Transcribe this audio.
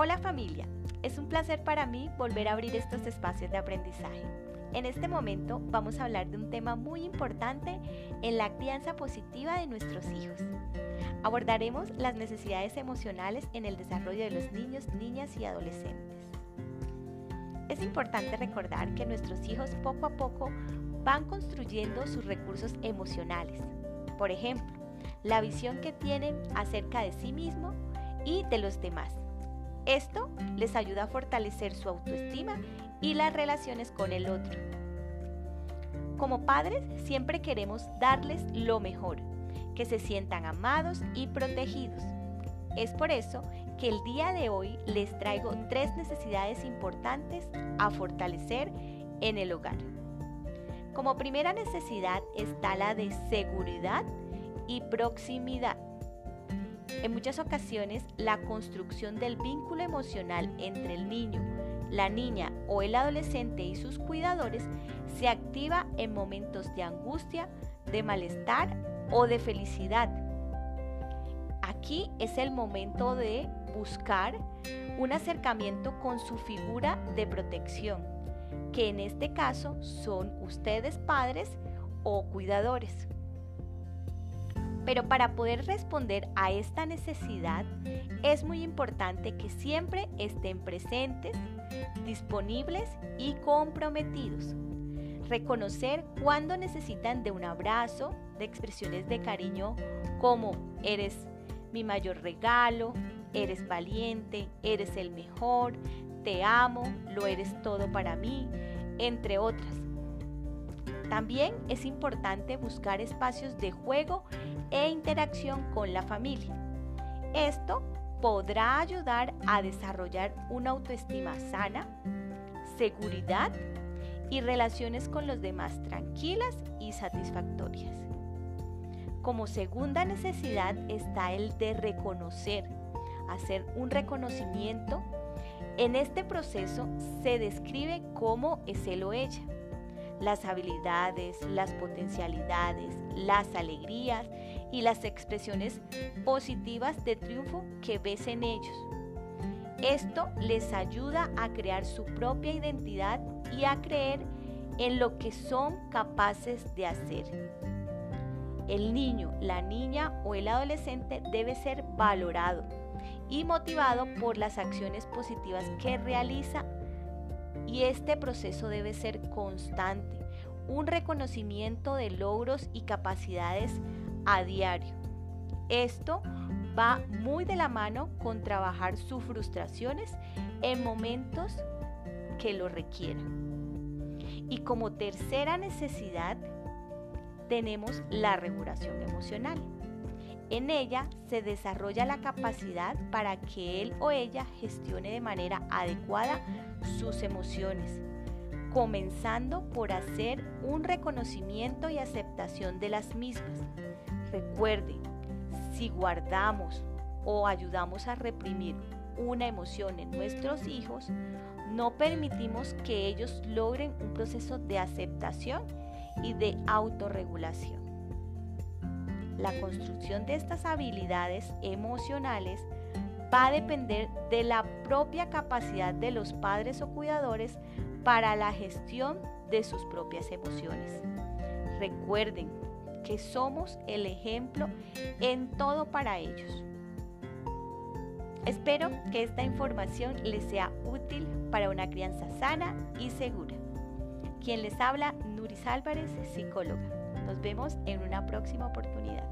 Hola familia, es un placer para mí volver a abrir estos espacios de aprendizaje. En este momento vamos a hablar de un tema muy importante en la crianza positiva de nuestros hijos. Abordaremos las necesidades emocionales en el desarrollo de los niños, niñas y adolescentes. Es importante recordar que nuestros hijos poco a poco van construyendo sus recursos emocionales. Por ejemplo, la visión que tienen acerca de sí mismo y de los demás. Esto les ayuda a fortalecer su autoestima y las relaciones con el otro. Como padres siempre queremos darles lo mejor, que se sientan amados y protegidos. Es por eso que el día de hoy les traigo tres necesidades importantes a fortalecer en el hogar. Como primera necesidad está la de seguridad y proximidad. En muchas ocasiones, la construcción del vínculo emocional entre el niño, la niña o el adolescente y sus cuidadores se activa en momentos de angustia, de malestar o de felicidad. Aquí es el momento de buscar un acercamiento con su figura de protección, que en este caso son ustedes padres o cuidadores. Pero para poder responder a esta necesidad es muy importante que siempre estén presentes, disponibles y comprometidos. Reconocer cuando necesitan de un abrazo, de expresiones de cariño como eres mi mayor regalo, eres valiente, eres el mejor, te amo, lo eres todo para mí, entre otras. También es importante buscar espacios de juego e interacción con la familia. Esto podrá ayudar a desarrollar una autoestima sana, seguridad y relaciones con los demás tranquilas y satisfactorias. Como segunda necesidad está el de reconocer, hacer un reconocimiento. En este proceso se describe cómo es él o ella las habilidades, las potencialidades, las alegrías y las expresiones positivas de triunfo que ves en ellos. Esto les ayuda a crear su propia identidad y a creer en lo que son capaces de hacer. El niño, la niña o el adolescente debe ser valorado y motivado por las acciones positivas que realiza y este proceso debe ser constante, un reconocimiento de logros y capacidades a diario. Esto va muy de la mano con trabajar sus frustraciones en momentos que lo requieran. Y como tercera necesidad tenemos la regulación emocional. En ella se desarrolla la capacidad para que él o ella gestione de manera adecuada sus emociones, comenzando por hacer un reconocimiento y aceptación de las mismas. Recuerden, si guardamos o ayudamos a reprimir una emoción en nuestros hijos, no permitimos que ellos logren un proceso de aceptación y de autorregulación. La construcción de estas habilidades emocionales va a depender de la propia capacidad de los padres o cuidadores para la gestión de sus propias emociones. Recuerden que somos el ejemplo en todo para ellos. Espero que esta información les sea útil para una crianza sana y segura. Quien les habla, Nuris Álvarez, psicóloga. Nos vemos en una próxima oportunidad.